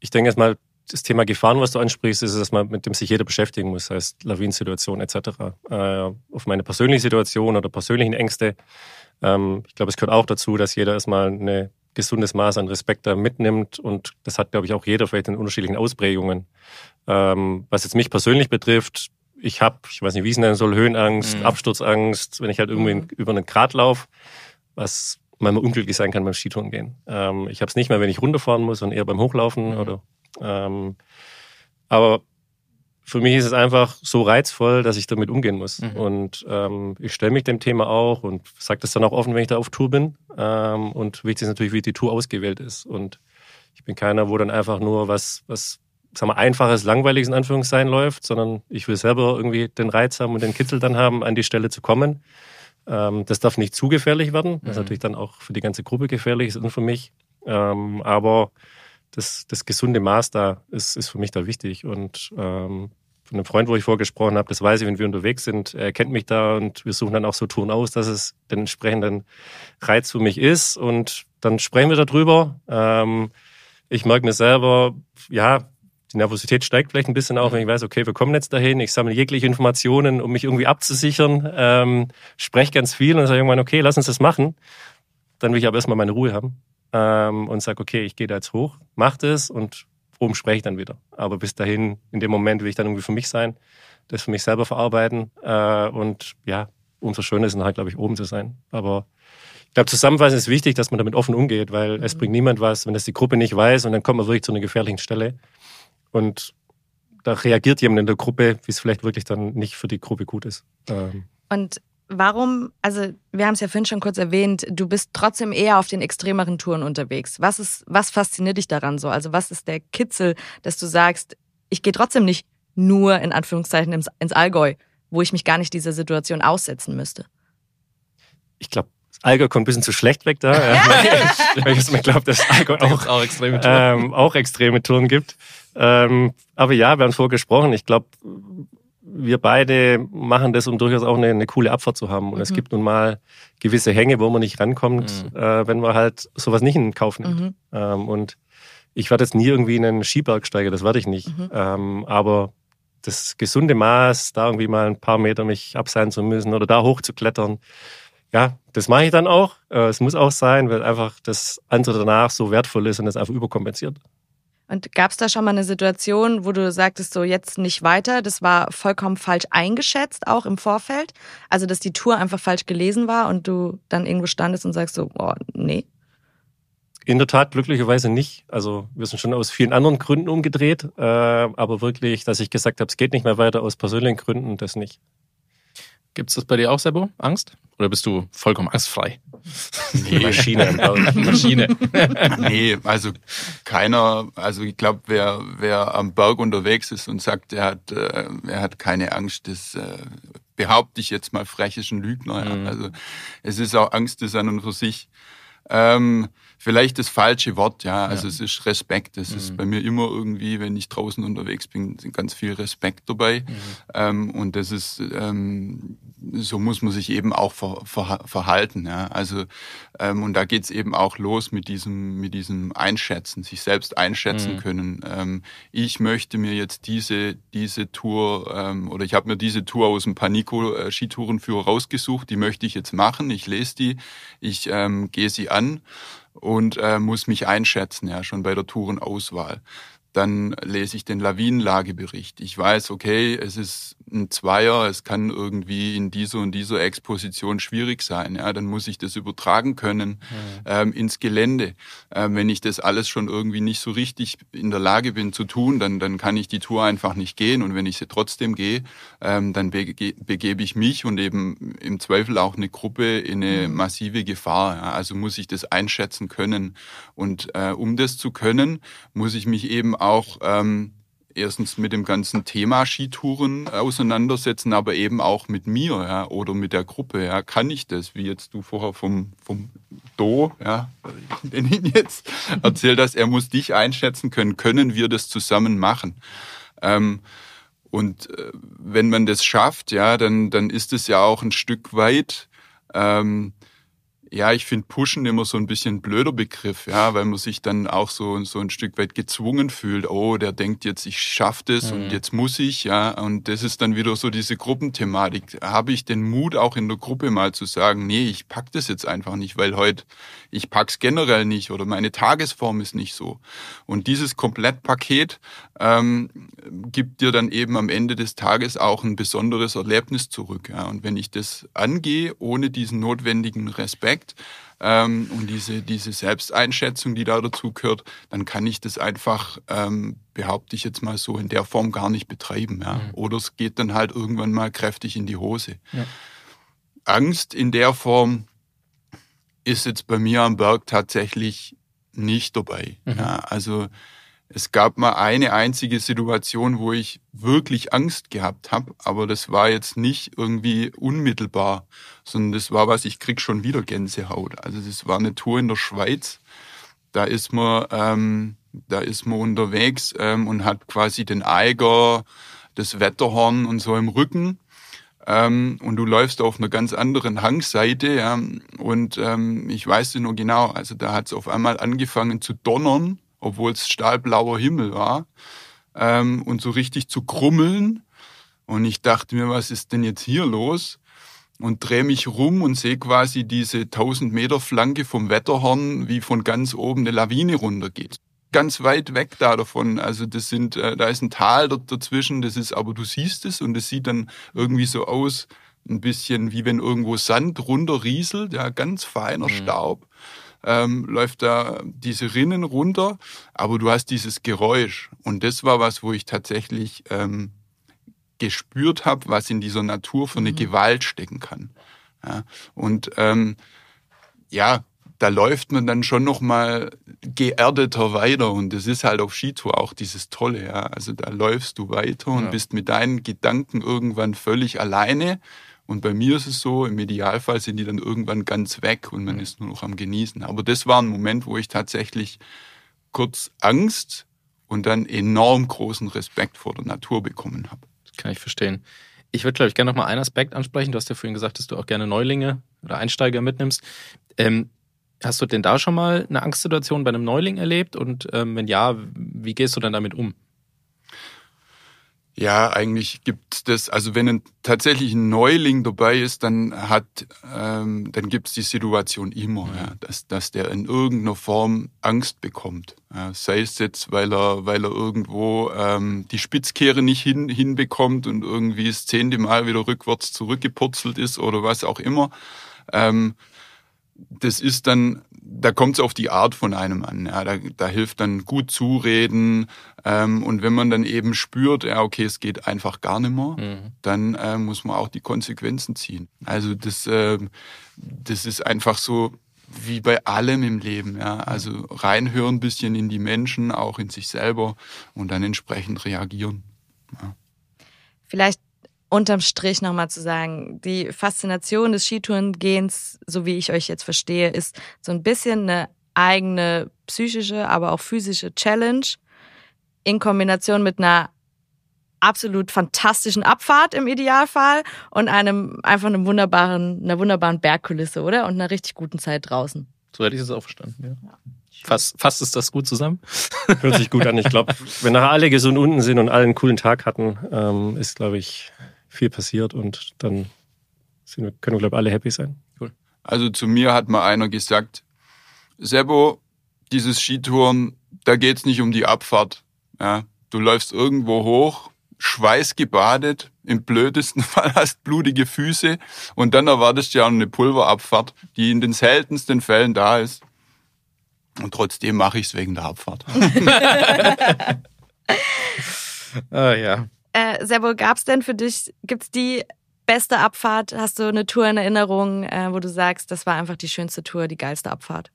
C: Ich denke jetzt mal, das Thema Gefahren, was du ansprichst, ist es, mit dem sich jeder beschäftigen muss, heißt Lawinensituation etc. Äh, auf meine persönliche Situation oder persönlichen Ängste. Ähm, ich glaube, es gehört auch dazu, dass jeder erstmal ein gesundes Maß an Respekt da mitnimmt und das hat, glaube ich, auch jeder vielleicht in unterschiedlichen Ausprägungen. Ähm, was jetzt mich persönlich betrifft, ich habe, ich weiß nicht, wie es nennen soll, Höhenangst, mhm. Absturzangst, wenn ich halt irgendwie mhm. über einen Grat laufe, was manchmal unglücklich sein kann beim Skitouren gehen. Ähm, ich habe es nicht mehr, wenn ich runterfahren muss, sondern eher beim Hochlaufen mhm. oder ähm, aber für mich ist es einfach so reizvoll, dass ich damit umgehen muss. Mhm. Und ähm, ich stelle mich dem Thema auch und sage das dann auch offen, wenn ich da auf Tour bin. Ähm, und wichtig ist natürlich, wie die Tour ausgewählt ist. Und ich bin keiner, wo dann einfach nur was, was sagen wir, einfaches, langweiliges in Anführungszeichen läuft, sondern ich will selber irgendwie den Reiz haben und den Kitzel dann haben, an die Stelle zu kommen. Ähm, das darf nicht zu gefährlich werden. Das ist mhm. natürlich dann auch für die ganze Gruppe gefährlich ist und für mich. Ähm, aber das, das gesunde Maß da ist, ist für mich da wichtig. Und ähm, von einem Freund, wo ich vorgesprochen habe, das weiß ich, wenn wir unterwegs sind, er kennt mich da und wir suchen dann auch so Touren aus, dass es den entsprechenden Reiz für mich ist. Und dann sprechen wir darüber. Ähm, ich merke mir selber, ja, die Nervosität steigt vielleicht ein bisschen auch, wenn ich weiß, okay, wir kommen jetzt dahin, ich sammle jegliche Informationen, um mich irgendwie abzusichern, ähm, spreche ganz viel und sage irgendwann, okay, lass uns das machen. Dann will ich aber erstmal meine Ruhe haben ähm, und sage, okay, ich gehe da jetzt hoch, mach das und oben spreche ich dann wieder. Aber bis dahin, in dem Moment will ich dann irgendwie für mich sein, das für mich selber verarbeiten äh, und ja, umso schöner ist dann halt, glaube ich, oben zu sein. Aber ich glaube, zusammenfassend ist wichtig, dass man damit offen umgeht, weil es mhm. bringt niemand was, wenn das die Gruppe nicht weiß und dann kommt man wirklich zu einer gefährlichen Stelle und da reagiert jemand in der Gruppe, wie es vielleicht wirklich dann nicht für die Gruppe gut ist.
A: Ähm. Und warum, also wir haben es ja vorhin schon kurz erwähnt, du bist trotzdem eher auf den extremeren Touren unterwegs. Was ist, was fasziniert dich daran so? Also was ist der Kitzel, dass du sagst, ich gehe trotzdem nicht nur in Anführungszeichen ins, ins Allgäu, wo ich mich gar nicht dieser Situation aussetzen müsste?
C: Ich glaube, das Allgäu kommt ein bisschen zu schlecht weg da. weil *laughs* ich mir glaube, dass Allgäu auch, auch, extreme Touren. Ähm, auch extreme Touren gibt. Ähm, aber ja, wir haben vorher gesprochen. Ich glaube, wir beide machen das, um durchaus auch eine, eine coole Abfahrt zu haben. Und mhm. es gibt nun mal gewisse Hänge, wo man nicht rankommt, mhm. äh, wenn man halt sowas nicht in Kauf nimmt. Mhm. Ähm, und ich werde jetzt nie irgendwie in einen Skiberg steigen, das werde ich nicht. Mhm. Ähm, aber das gesunde Maß, da irgendwie mal ein paar Meter mich abseilen zu müssen oder da hoch zu klettern, ja, das mache ich dann auch. Äh, es muss auch sein, weil einfach das andere danach so wertvoll ist und das einfach überkompensiert.
A: Und gab es da schon mal eine Situation, wo du sagtest, so jetzt nicht weiter, das war vollkommen falsch eingeschätzt, auch im Vorfeld? Also, dass die Tour einfach falsch gelesen war und du dann irgendwo standest und sagst so, oh, nee?
C: In der Tat glücklicherweise nicht. Also wir sind schon aus vielen anderen Gründen umgedreht, äh, aber wirklich, dass ich gesagt habe, es geht nicht mehr weiter aus persönlichen Gründen, das nicht.
B: Gibt es das bei dir auch, Sebo? Angst? Oder bist du vollkommen angstfrei?
D: Nee, *laughs* Maschine. Maschine. nee, also keiner, also ich glaube, wer, wer am Berg unterwegs ist und sagt, er hat, äh, er hat keine Angst, das äh, behaupte ich jetzt mal frech, ist ein Lügner. Mhm. Also es ist auch Angst ist an und für sich. Ähm, vielleicht das falsche Wort, ja. Also ja. es ist Respekt. Es mhm. ist bei mir immer irgendwie, wenn ich draußen unterwegs bin, ganz viel Respekt dabei. Mhm. Ähm, und das ist, ähm, so muss man sich eben auch ver, ver, verhalten. Ja. Also ähm, und da geht's eben auch los mit diesem, mit diesem Einschätzen, sich selbst einschätzen mhm. können. Ähm, ich möchte mir jetzt diese, diese Tour ähm, oder ich habe mir diese Tour aus dem Panico äh, rausgesucht, die möchte ich jetzt machen. Ich lese die, ich ähm, gehe sie an und äh, muss mich einschätzen, ja, schon bei der Tourenauswahl. Dann lese ich den Lawinenlagebericht. Ich weiß, okay, es ist ein Zweier, es kann irgendwie in dieser und dieser Exposition schwierig sein. Ja, dann muss ich das übertragen können mhm. ähm, ins Gelände. Ähm, wenn ich das alles schon irgendwie nicht so richtig in der Lage bin zu tun, dann, dann kann ich die Tour einfach nicht gehen. Und wenn ich sie trotzdem gehe, ähm, dann bege begebe ich mich und eben im Zweifel auch eine Gruppe in eine mhm. massive Gefahr. Ja, also muss ich das einschätzen können. Und äh, um das zu können, muss ich mich eben auch ähm, erstens mit dem ganzen Thema Skitouren auseinandersetzen, aber eben auch mit mir ja, oder mit der Gruppe. Ja. Kann ich das, wie jetzt du vorher vom, vom Do, ja, *laughs* ich ihn jetzt, erzählt hast, er muss dich einschätzen können, können wir das zusammen machen? Ähm, und äh, wenn man das schafft, ja, dann, dann ist es ja auch ein Stück weit ähm, ja, ich finde pushen immer so ein bisschen blöder Begriff, ja, weil man sich dann auch so, so ein Stück weit gezwungen fühlt. Oh, der denkt jetzt, ich schaff das mhm. und jetzt muss ich, ja. Und das ist dann wieder so diese Gruppenthematik. Habe ich den Mut, auch in der Gruppe mal zu sagen, nee, ich pack das jetzt einfach nicht, weil heute ich pack's generell nicht oder meine Tagesform ist nicht so. Und dieses Komplettpaket ähm, gibt dir dann eben am Ende des Tages auch ein besonderes Erlebnis zurück. Ja. Und wenn ich das angehe, ohne diesen notwendigen Respekt, ähm, und diese, diese Selbsteinschätzung, die da dazu gehört, dann kann ich das einfach, ähm, behaupte ich jetzt mal so, in der Form gar nicht betreiben. Ja? Mhm. Oder es geht dann halt irgendwann mal kräftig in die Hose. Ja. Angst in der Form ist jetzt bei mir am Berg tatsächlich nicht dabei. Mhm. Ja, also es gab mal eine einzige Situation, wo ich wirklich Angst gehabt habe, aber das war jetzt nicht irgendwie unmittelbar, sondern das war was, ich krieg schon wieder Gänsehaut. Also das war eine Tour in der Schweiz. Da ist man, ähm, da ist man unterwegs ähm, und hat quasi den Eiger, das Wetterhorn und so im Rücken ähm, und du läufst auf einer ganz anderen Hangseite, ja, und ähm, ich weiß es nur genau, also da hat es auf einmal angefangen zu donnern, obwohl es stahlblauer Himmel war, ähm, und so richtig zu krummeln. Und ich dachte mir, was ist denn jetzt hier los? Und drehe mich rum und sehe quasi diese 1000 Meter Flanke vom Wetterhorn, wie von ganz oben eine Lawine runtergeht ganz weit weg da davon. Also das sind, äh, da ist ein Tal dazwischen, das ist, aber du siehst es und es sieht dann irgendwie so aus, ein bisschen wie wenn irgendwo Sand runterrieselt, ja, ganz feiner mhm. Staub. Ähm, läuft da diese Rinnen runter, aber du hast dieses Geräusch. Und das war was, wo ich tatsächlich ähm, gespürt habe, was in dieser Natur für eine mhm. Gewalt stecken kann. Ja, und ähm, ja, da läuft man dann schon noch mal geerdeter weiter und das ist halt auf Skitour auch dieses Tolle, ja. Also da läufst du weiter und ja. bist mit deinen Gedanken irgendwann völlig alleine und bei mir ist es so, im Idealfall sind die dann irgendwann ganz weg und man ist nur noch am Genießen. Aber das war ein Moment, wo ich tatsächlich kurz Angst und dann enorm großen Respekt vor der Natur bekommen habe.
B: Das kann ich verstehen. Ich würde, glaube ich, gerne noch mal einen Aspekt ansprechen. Du hast ja vorhin gesagt, dass du auch gerne Neulinge oder Einsteiger mitnimmst. Ähm, Hast du denn da schon mal eine Angstsituation bei einem Neuling erlebt? Und ähm, wenn ja, wie gehst du dann damit um?
D: Ja, eigentlich gibt's das, also wenn ein, tatsächlich ein Neuling dabei ist, dann hat, ähm, dann gibt's die Situation immer, mhm. ja, dass, dass der in irgendeiner Form Angst bekommt. Ja, sei es jetzt, weil er, weil er irgendwo ähm, die Spitzkehre nicht hin, hinbekommt und irgendwie das zehnte Mal wieder rückwärts zurückgepurzelt ist oder was auch immer. Ähm, das ist dann, da kommt es auf die Art von einem an. Ja, da, da hilft dann gut zureden. Ähm, und wenn man dann eben spürt, ja, okay, es geht einfach gar nicht mehr, mhm. dann äh, muss man auch die Konsequenzen ziehen. Also das, äh, das ist einfach so wie bei allem im Leben. Ja, also reinhören ein bisschen in die Menschen, auch in sich selber und dann entsprechend reagieren. Ja.
A: Vielleicht unterm Strich nochmal zu sagen, die Faszination des Skitourengehens, so wie ich euch jetzt verstehe, ist so ein bisschen eine eigene psychische, aber auch physische Challenge in Kombination mit einer absolut fantastischen Abfahrt im Idealfall und einem einfach einem wunderbaren, einer wunderbaren Bergkulisse, oder? Und einer richtig guten Zeit draußen.
B: So hätte ich es auch verstanden, ja. ja. Fasst, fasst ist das gut zusammen? *laughs*
C: Hört sich gut an. Ich glaube, wenn nachher alle gesund unten sind und alle einen coolen Tag hatten, ähm, ist, glaube ich, viel passiert und dann sind wir, können wir, glaube ich, alle happy sein.
D: Cool. Also zu mir hat mal einer gesagt, Sebo, dieses Skitouren, da geht's nicht um die Abfahrt. Ja, du läufst irgendwo hoch, schweißgebadet, Im blödesten *laughs* Fall hast blutige Füße und dann erwartest du ja eine Pulverabfahrt, die in den seltensten Fällen da ist. Und trotzdem mache ich es wegen der Abfahrt. *laughs* *laughs*
B: ah, ja.
A: Äh, Servo, gab's denn für dich, gibt's die beste Abfahrt? Hast du eine Tour in Erinnerung, äh, wo du sagst, das war einfach die schönste Tour, die geilste Abfahrt?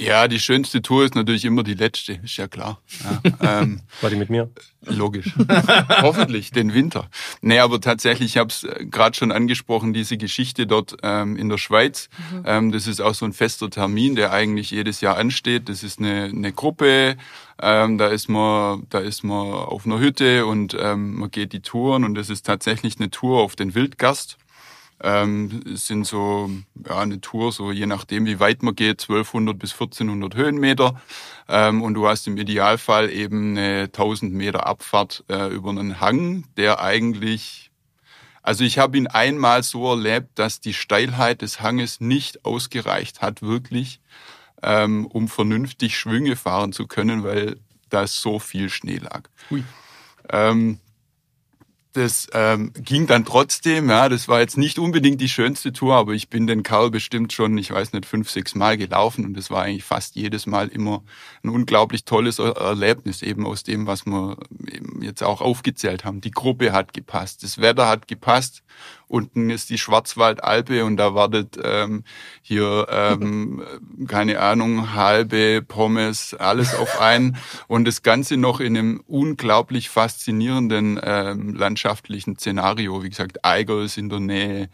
D: Ja, die schönste Tour ist natürlich immer die letzte, ist ja klar. Ja, *laughs* ähm,
C: War die mit mir?
D: Logisch. *laughs* Hoffentlich, den Winter. Nee, aber tatsächlich, ich habe es gerade schon angesprochen, diese Geschichte dort ähm, in der Schweiz. Mhm. Ähm, das ist auch so ein fester Termin, der eigentlich jedes Jahr ansteht. Das ist eine, eine Gruppe, ähm, da ist man, da ist man auf einer Hütte und ähm, man geht die Touren und das ist tatsächlich eine Tour auf den Wildgast. Ähm, es sind so ja, eine Tour, so je nachdem, wie weit man geht, 1200 bis 1400 Höhenmeter. Ähm, und du hast im Idealfall eben eine 1000 Meter Abfahrt äh, über einen Hang, der eigentlich, also ich habe ihn einmal so erlebt, dass die Steilheit des Hanges nicht ausgereicht hat, wirklich, ähm, um vernünftig Schwünge fahren zu können, weil da so viel Schnee lag. Ui. Ähm, das ähm, ging dann trotzdem, ja, das war jetzt nicht unbedingt die schönste Tour, aber ich bin den Karl bestimmt schon, ich weiß nicht, fünf, sechs Mal gelaufen und das war eigentlich fast jedes Mal immer ein unglaublich tolles Erlebnis, eben aus dem, was wir jetzt auch aufgezählt haben. Die Gruppe hat gepasst, das Wetter hat gepasst Unten ist die Schwarzwaldalpe und da wartet ähm, hier, ähm, *laughs* keine Ahnung, halbe Pommes, alles auf einen. Und das Ganze noch in einem unglaublich faszinierenden ähm, landschaftlichen Szenario. Wie gesagt, Eiger ist in der Nähe.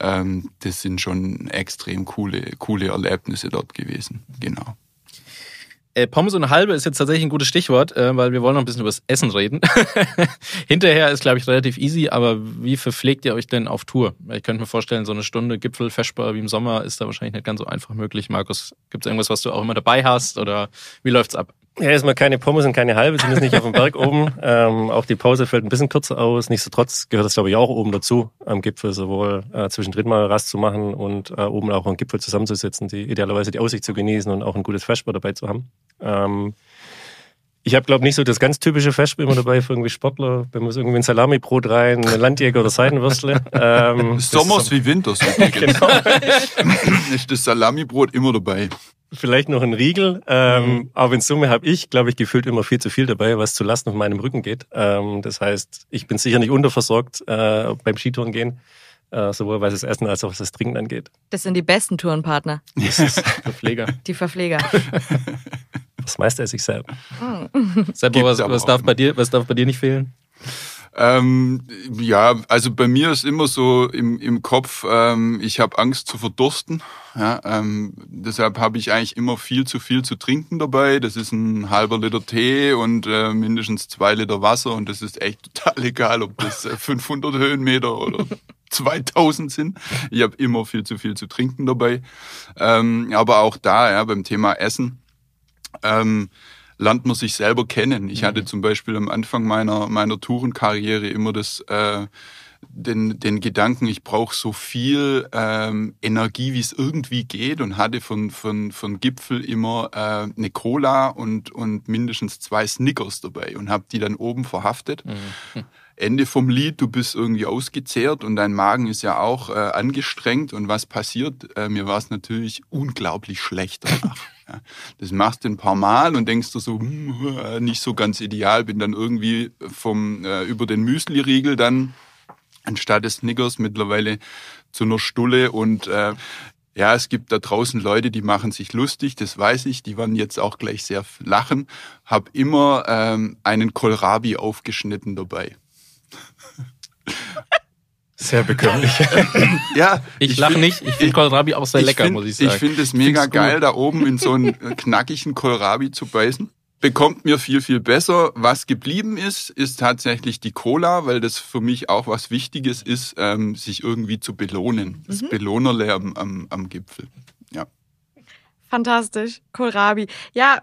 D: Ähm, das sind schon extrem coole, coole Erlebnisse dort gewesen. Genau.
B: Äh, Pommes und halbe ist jetzt tatsächlich ein gutes Stichwort, äh, weil wir wollen noch ein bisschen über das Essen reden. *laughs* Hinterher ist, glaube ich, relativ easy, aber wie verpflegt ihr euch denn auf Tour? Ich könnte mir vorstellen, so eine Stunde Gipfel, Feschbar wie im Sommer ist da wahrscheinlich nicht ganz so einfach möglich. Markus, gibt es irgendwas, was du auch immer dabei hast oder wie läuft's ab?
C: Ja, erstmal keine Pommes und keine halbe, zumindest nicht auf dem Berg oben. Ähm, auch die Pause fällt ein bisschen kürzer aus. Nichtsdestotrotz gehört das, glaube ich, auch oben dazu, am Gipfel sowohl äh, zwischendrin mal Rast zu machen und äh, oben auch am Gipfel zusammenzusitzen, die idealerweise die Aussicht zu genießen und auch ein gutes Feschbar dabei zu haben. Ähm, ich habe, glaube nicht so das ganz typische Feschbar immer dabei für irgendwie Sportler. Wenn man irgendwie ein Salamibrot rein, ein Landjäger oder Seidenwürstle. *laughs*
D: Ähm, Sommers wie Winters. *laughs* genau. *laughs* ist das Salamibrot immer dabei
C: vielleicht noch ein Riegel. Ähm, mhm. Aber in Summe habe ich, glaube ich, gefühlt immer viel zu viel dabei, was zu Lasten auf meinem Rücken geht. Ähm, das heißt, ich bin sicher nicht unterversorgt äh, beim Skitouren gehen. Äh, sowohl was das Essen als auch was das Trinken angeht.
A: Das sind die besten Tourenpartner.
C: Das ist Verpfleger.
A: Die Verpfleger.
C: Das meiste esse ich selber.
B: Mhm. Selber, was, was darf bei dir, was darf bei dir nicht fehlen?
D: Ähm, ja, also bei mir ist immer so im, im Kopf, ähm, ich habe Angst zu verdursten. Ja, ähm, deshalb habe ich eigentlich immer viel zu viel zu trinken dabei. Das ist ein halber Liter Tee und äh, mindestens zwei Liter Wasser und das ist echt *laughs* total egal, ob das 500 äh, Höhenmeter oder *laughs* 2000 sind. Ich habe immer viel zu viel zu trinken dabei. Ähm, aber auch da, ja, beim Thema Essen. Ähm, lernt man sich selber kennen. Ich mhm. hatte zum Beispiel am Anfang meiner, meiner Tourenkarriere immer das, äh, den, den Gedanken, ich brauche so viel ähm, Energie, wie es irgendwie geht und hatte von, von, von Gipfel immer äh, eine Cola und, und mindestens zwei Snickers dabei und habe die dann oben verhaftet. Mhm. Ende vom Lied, du bist irgendwie ausgezehrt und dein Magen ist ja auch äh, angestrengt. Und was passiert? Äh, mir war es natürlich unglaublich schlecht danach. *laughs* ja. Das machst du ein paar Mal und denkst du so, hm, äh, nicht so ganz ideal. Bin dann irgendwie vom äh, über den Müsli-Riegel dann anstatt des Snickers mittlerweile zu einer Stulle und äh, ja, es gibt da draußen Leute, die machen sich lustig, das weiß ich. Die werden jetzt auch gleich sehr lachen. Hab immer ähm, einen Kohlrabi aufgeschnitten dabei.
C: Sehr bekömmlich. *laughs*
B: ja, ich, ich lache nicht. Ich finde Kohlrabi auch sehr lecker,
D: find,
B: muss ich sagen.
D: Ich finde es mega geil, da oben in so einen knackigen Kohlrabi zu beißen. Bekommt mir viel, viel besser. Was geblieben ist, ist tatsächlich die Cola, weil das für mich auch was Wichtiges ist, ähm, sich irgendwie zu belohnen. Das mhm. Belohnerle am, am, am Gipfel. Ja.
A: Fantastisch. Kohlrabi. Ja,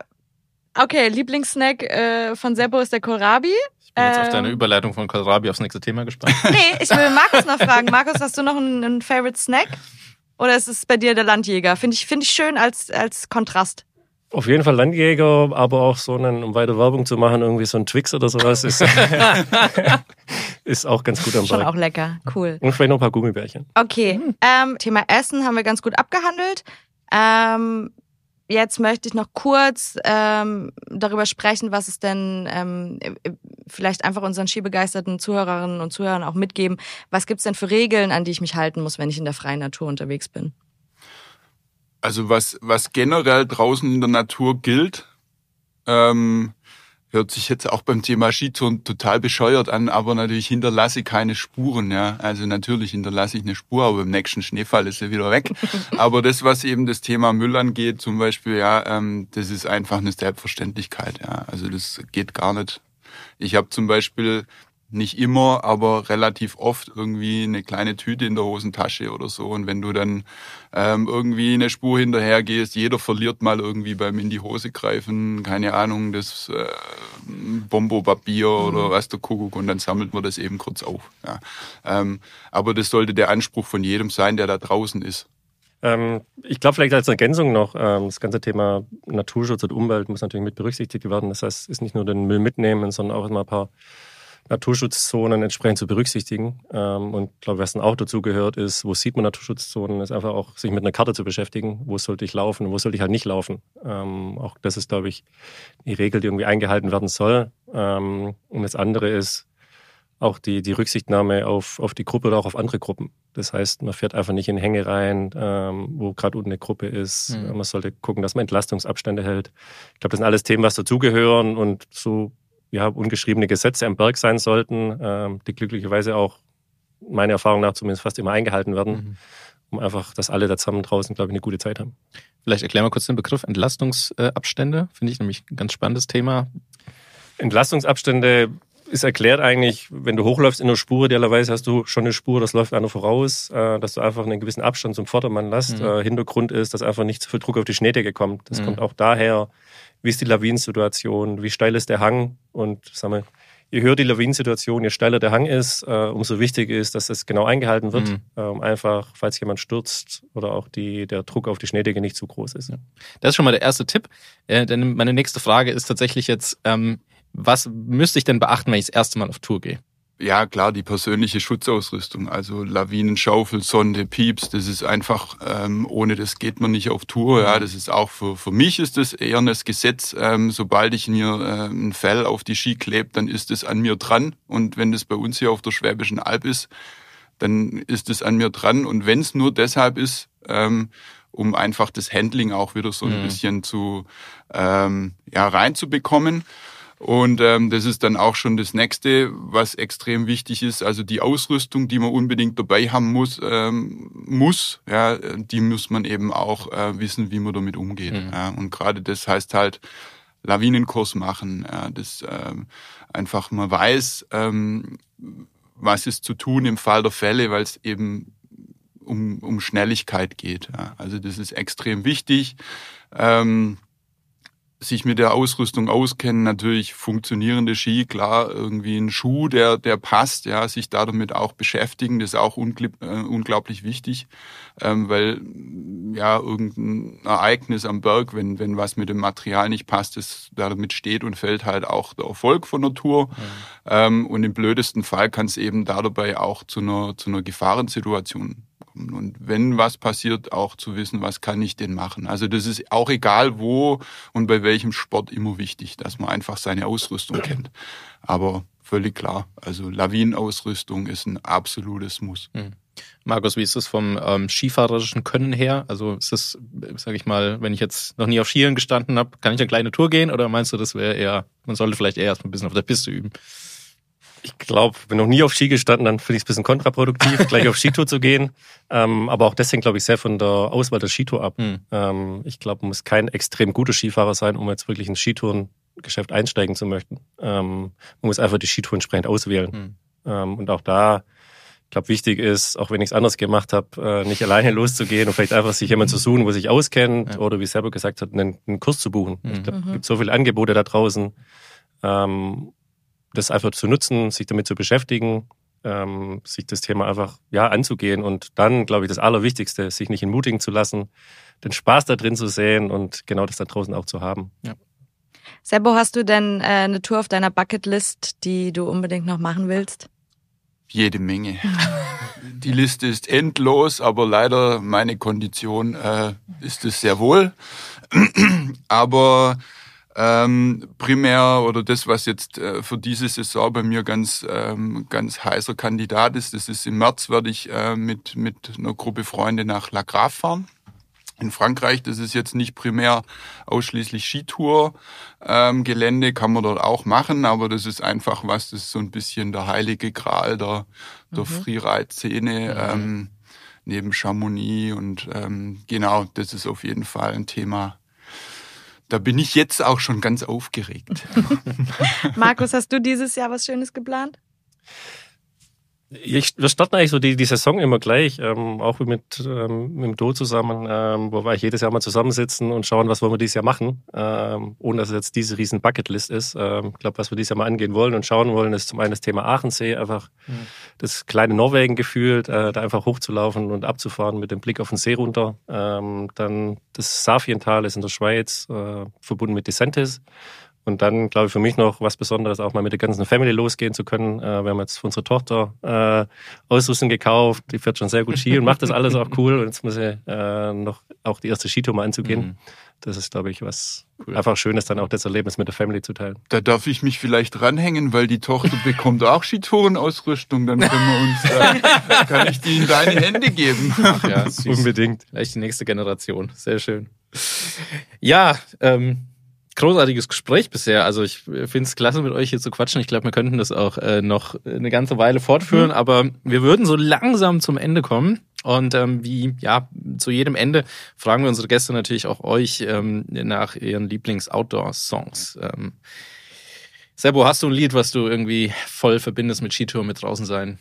A: okay, Lieblingssnack äh, von Seppo ist der Kohlrabi.
B: Ich bin jetzt ähm, auf deine ähm. Überleitung von Kohlrabi aufs nächste Thema gespannt. *laughs*
A: Nee, ich will Markus noch fragen. Markus, hast du noch einen, einen Favorite Snack? Oder ist es bei dir der Landjäger? Finde ich, find ich schön als, als Kontrast.
C: Auf jeden Fall Landjäger, aber auch so einen, um weiter Werbung zu machen, irgendwie so ein Twix oder sowas ist, *laughs* ist auch ganz gut am
A: Schon
C: Berg.
A: auch lecker. Cool.
C: Und vielleicht noch ein paar Gummibärchen.
A: Okay. Ähm, Thema Essen haben wir ganz gut abgehandelt. Ähm, jetzt möchte ich noch kurz ähm, darüber sprechen, was es denn ähm, vielleicht einfach unseren skibegeisterten Zuhörerinnen und Zuhörern auch mitgeben. Was gibt's denn für Regeln, an die ich mich halten muss, wenn ich in der freien Natur unterwegs bin?
D: Also was, was generell draußen in der Natur gilt, ähm, hört sich jetzt auch beim Thema Skitouren total bescheuert an, aber natürlich hinterlasse ich keine Spuren, ja. Also natürlich hinterlasse ich eine Spur, aber im nächsten Schneefall ist sie wieder weg. *laughs* aber das, was eben das Thema Müll angeht, zum Beispiel, ja, ähm, das ist einfach eine Selbstverständlichkeit, ja. Also das geht gar nicht. Ich habe zum Beispiel nicht immer, aber relativ oft irgendwie eine kleine Tüte in der Hosentasche oder so. Und wenn du dann ähm, irgendwie eine Spur hinterher gehst, jeder verliert mal irgendwie beim in die Hose greifen, keine Ahnung, das äh, Bombopapier oder was der Kuckuck und dann sammelt man das eben kurz auf. Ja. Ähm, aber das sollte der Anspruch von jedem sein, der da draußen ist.
C: Ähm, ich glaube, vielleicht als Ergänzung noch, ähm, das ganze Thema Naturschutz und Umwelt muss natürlich mit berücksichtigt werden. Das heißt, es ist nicht nur den Müll mitnehmen, sondern auch immer ein paar Naturschutzzonen entsprechend zu berücksichtigen. Ähm, und ich glaube, was dann auch dazu gehört, ist, wo sieht man Naturschutzzonen, ist einfach auch sich mit einer Karte zu beschäftigen. Wo sollte ich laufen, wo sollte ich halt nicht laufen. Ähm, auch das ist, glaube ich, die Regel, die irgendwie eingehalten werden soll. Ähm, und das andere ist auch die, die Rücksichtnahme auf, auf die Gruppe oder auch auf andere Gruppen. Das heißt, man fährt einfach nicht in Hänge rein, wo gerade unten eine Gruppe ist.
B: Mhm.
C: Man sollte gucken, dass man Entlastungsabstände hält. Ich glaube, das sind alles Themen, was dazugehören und so ja, ungeschriebene Gesetze am Berg sein sollten, ähm, die glücklicherweise auch meiner Erfahrung nach zumindest fast immer eingehalten werden,
B: Mhm.
C: um einfach, dass alle da zusammen draußen, glaube ich, eine gute Zeit haben.
B: Vielleicht erklär mal kurz den Begriff Entlastungsabstände. Finde ich nämlich ein ganz spannendes Thema.
C: Entlastungsabstände ist erklärt eigentlich, wenn du hochläufst in einer Spur, idealerweise hast du schon eine Spur, das läuft einer voraus, äh, dass du einfach einen gewissen Abstand zum Vordermann lässt.
B: Mhm.
C: Äh, Hintergrund ist, dass einfach nicht zu viel Druck auf die Schneedecke kommt. Das
B: Mhm.
C: kommt auch daher, wie ist die Lawinensituation, wie steil ist der Hang und sag mal, je höher die Lawinensituation, je steiler der Hang ist, äh, umso wichtiger ist, dass es genau eingehalten wird.
B: Mhm.
C: Ähm, einfach, falls jemand stürzt oder auch die, der Druck auf die Schneedecke nicht zu groß ist.
B: Das ist schon mal der erste Tipp. Äh, denn meine nächste Frage ist tatsächlich jetzt, ähm, was müsste ich denn beachten, wenn ich das erste Mal auf Tour gehe?
D: Ja, klar, die persönliche Schutzausrüstung, also Lawinenschaufel, Sonde, Pieps, das ist einfach, ähm, ohne das geht man nicht auf Tour. Ja, das ist auch für, für mich ist das eher ein Gesetz. Ähm, sobald ich mir äh, ein Fell auf die Ski klebe, dann ist es an mir dran. Und wenn das bei uns hier auf der Schwäbischen Alb ist, dann ist es an mir dran. Und wenn es nur deshalb ist, ähm, um einfach das Handling auch wieder so ein
B: Mhm.
D: bisschen zu ähm, ja, reinzubekommen. Und ähm, das ist dann auch schon das nächste, was extrem wichtig ist. Also die Ausrüstung, die man unbedingt dabei haben muss, ähm, muss, ja, die muss man eben auch äh, wissen, wie man damit umgeht.
B: Mhm.
D: Ja. Und gerade das heißt halt Lawinenkurs machen, ja, das ähm, einfach man weiß, ähm, was ist zu tun im Fall der Fälle, weil es eben um, um Schnelligkeit geht. Ja. Also das ist extrem wichtig. Ähm, sich mit der Ausrüstung auskennen, natürlich funktionierende Ski, klar, irgendwie ein Schuh, der, der passt, ja, sich da damit auch beschäftigen, das ist auch äh, unglaublich wichtig, ähm, weil, ja, irgendein Ereignis am Berg, wenn, wenn was mit dem Material nicht passt, das damit steht und fällt halt auch der Erfolg von der Tour. Ähm, und im blödesten Fall kann es eben da dabei auch zu einer, zu einer Gefahrensituation kommen. Und wenn was passiert, auch zu wissen, was kann ich denn machen. Also das ist auch egal wo und bei welchem Sport immer wichtig, dass man einfach seine Ausrüstung *clears throat* kennt. Aber völlig klar, also Lawinenausrüstung ist ein absolutes Muss.
B: Markus, wie ist das vom ähm, skifahrerischen Können her? Also ist das, sage ich mal, wenn ich jetzt noch nie auf Skiern gestanden habe, kann ich eine kleine Tour gehen oder meinst du, das wäre eher, man sollte vielleicht eher erst mal ein bisschen auf der Piste üben?
C: Ich glaube, bin noch nie auf Ski gestanden, dann finde ich es ein bisschen kontraproduktiv, *laughs* gleich auf Skitour zu gehen. Ähm, aber auch das hängt, glaube ich, sehr von der Auswahl der Skitour ab.
B: Hm.
C: Ähm, ich glaube, man muss kein extrem guter Skifahrer sein, um jetzt wirklich ins Skitourengeschäft einsteigen zu möchten. Ähm, man muss einfach die Skitour entsprechend auswählen.
B: Hm.
C: Ähm, und auch da, ich glaube, wichtig ist, auch wenn ich es anders gemacht habe, äh, nicht alleine *laughs* loszugehen und vielleicht einfach sich jemand zu suchen, wo sich auskennt
B: Ja.
C: oder wie selber gesagt hat, einen, einen Kurs zu buchen.
B: Mhm.
C: Ich glaube,
A: Mhm.
C: es gibt so viele Angebote da draußen. Ähm, das einfach zu nutzen, sich damit zu beschäftigen. ähm, sich das Thema einfach ja anzugehen und dann, glaube ich, das Allerwichtigste, sich nicht entmutigen zu lassen, den Spaß da drin zu sehen und genau das da draußen auch zu haben.
B: Ja.
A: Sebo, hast du denn äh, eine Tour auf deiner Bucketlist, die du unbedingt noch machen willst?
D: Jede Menge. *laughs* Die Liste ist endlos, aber leider meine Kondition äh, ist es sehr wohl. *clears throat* aber ähm, primär oder das, was jetzt äh, für diese Saison bei mir ganz ähm, ganz heißer Kandidat ist, das ist im März werde ich äh, mit mit einer Gruppe Freunde nach La Grave fahren in Frankreich. Das ist jetzt nicht primär ausschließlich Skitour. Ähm, Gelände kann man dort auch machen, aber das ist einfach was, das ist so ein bisschen der heilige Gral der, der mhm. Freeride-Szene. Mhm. Ähm, neben Chamonix und ähm, genau, das ist auf jeden Fall ein Thema. Da bin ich jetzt auch schon ganz aufgeregt. *laughs*
A: Markus, hast du dieses Jahr was Schönes geplant?
C: Ich, wir starten eigentlich so die, die Saison immer gleich, ähm, auch mit, ähm, mit dem Do zusammen, ähm, wo wir jedes Jahr mal zusammensitzen und schauen, was wollen wir dieses Jahr machen, ähm, ohne dass es jetzt diese riesen Bucketlist ist. Ähm, ich glaube, was wir dieses Jahr mal angehen wollen und schauen wollen, ist zum einen das Thema Aachensee, einfach mhm. das kleine Norwegen gefühlt, äh, da einfach hochzulaufen und abzufahren mit dem Blick auf den See runter. Ähm, dann das Safiental ist in der Schweiz, äh, verbunden mit Decentis und dann, glaube ich, für mich noch was Besonderes, auch mal mit der ganzen Family losgehen zu können. Äh, wir haben jetzt für unsere Tochter äh, Ausrüstung gekauft. Die fährt schon sehr gut Ski und macht das alles auch cool. Und jetzt muss sie äh, noch auch die erste Skitour mal anzugehen. Mhm. Das ist, glaube ich, was cool. einfach Schönes, dann auch das Erlebnis mit der Family zu teilen.
D: Da darf ich mich vielleicht ranhängen, weil die Tochter bekommt auch Skitourenausrüstung. Dann können wir uns, äh, kann ich die in deine Hände geben.
B: Ach ja, unbedingt. Vielleicht die nächste Generation. Sehr schön. Ja, ähm, großartiges Gespräch bisher. Also ich finde es klasse, mit euch hier zu quatschen. Ich glaube, wir könnten das auch äh, noch eine ganze Weile fortführen, mhm. aber wir würden so langsam zum Ende kommen. Und ähm, wie ja zu jedem Ende fragen wir unsere Gäste natürlich auch euch ähm, nach ihren Lieblings-Outdoor-Songs. Ähm, Sebo, hast du ein Lied, was du irgendwie voll verbindest mit Skitour, mit draußen sein?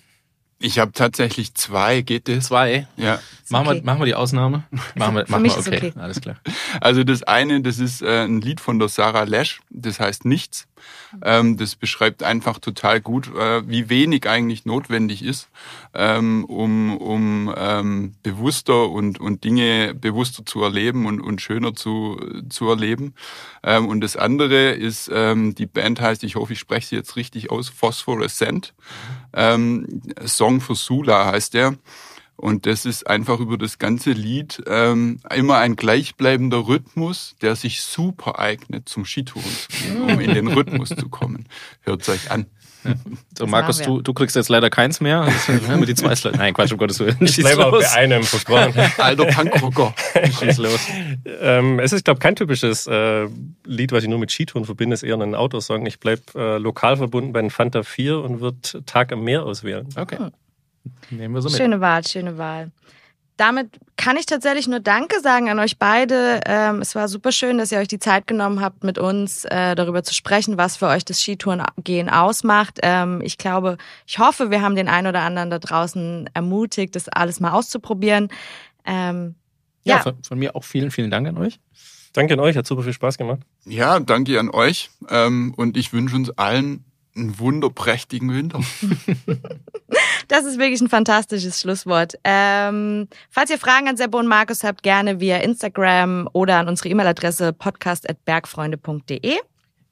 D: Ich habe tatsächlich zwei, geht das?
B: Zwei?
D: Ja.
B: Machen, okay. wir, machen wir die Ausnahme? *laughs* Machen wir, machen wir okay. okay. Alles klar.
D: Also das eine, das ist äh, ein Lied von der Sarah Lesch, das heißt Nichts. Ähm, das beschreibt einfach total gut, äh, wie wenig eigentlich notwendig ist, ähm, um, um ähm, bewusster und, und Dinge bewusster zu erleben und, und schöner zu, zu erleben. Ähm, und das andere ist, ähm, die Band heißt, ich hoffe, ich spreche sie jetzt richtig aus, Phosphorescent. Ähm, Song for Sula heißt der. Und das ist einfach über das ganze Lied ähm, immer ein gleichbleibender Rhythmus, der sich super eignet zum Skitouren zu gehen, um in den Rhythmus zu kommen. Hört euch an.
B: Ja. So, das Markus, du, du kriegst jetzt leider keins mehr. *laughs* mit die zwei Slide. Nein, Quatsch, um Gottes Willen.
C: Ich bleibe auch bei einem versprochen.
D: Alter Punkrocker.
C: Schieß los. Ähm, es ist, glaube ich, kein typisches äh, Lied, was ich nur mit Skitouren verbinde. Es ist eher ein Autosong. Ich bleibe äh, lokal verbunden bei den Fanta 4 und wird Tag am Meer auswählen.
B: Okay. Hm. Nehmen wir so mit.
A: Schöne Wahl, schöne Wahl. Damit kann ich tatsächlich nur Danke sagen an euch beide. Ähm, es war super schön, dass ihr euch die Zeit genommen habt, mit uns äh, darüber zu sprechen, was für euch das Skitourengehen ausmacht. Ähm, ich glaube, ich hoffe, wir haben den einen oder anderen da draußen ermutigt, das alles mal auszuprobieren. Ähm,
B: ja, ja von, von, mir auch vielen, vielen Dank an euch.
C: Danke an euch, hat super viel Spaß gemacht.
D: Ja, danke an euch. Ähm, und ich wünsche uns allen einen wunderprächtigen Winter. *laughs*
A: das ist wirklich ein fantastisches Schlusswort. Ähm, falls ihr Fragen an Seppo und Markus habt, gerne via Instagram oder an unsere E-Mail-Adresse podcast.bergfreunde.de.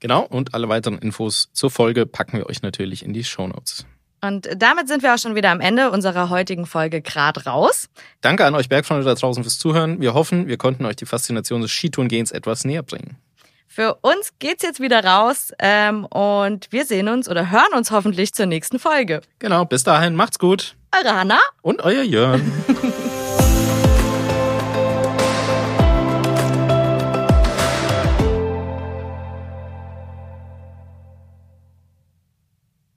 B: Genau, und alle weiteren Infos zur Folge packen wir euch natürlich in die Show Notes.
A: Und damit sind wir auch schon wieder am Ende unserer heutigen Folge Grad raus.
B: Danke an euch Bergfreunde da draußen fürs Zuhören. Wir hoffen, wir konnten euch die Faszination des Skitourengehens etwas näher bringen.
A: Für uns geht's jetzt wieder raus ähm, und wir sehen uns oder hören uns hoffentlich zur nächsten Folge.
B: Genau, bis dahin, macht's gut.
A: Eure Hanna
B: und euer Jörn. *laughs*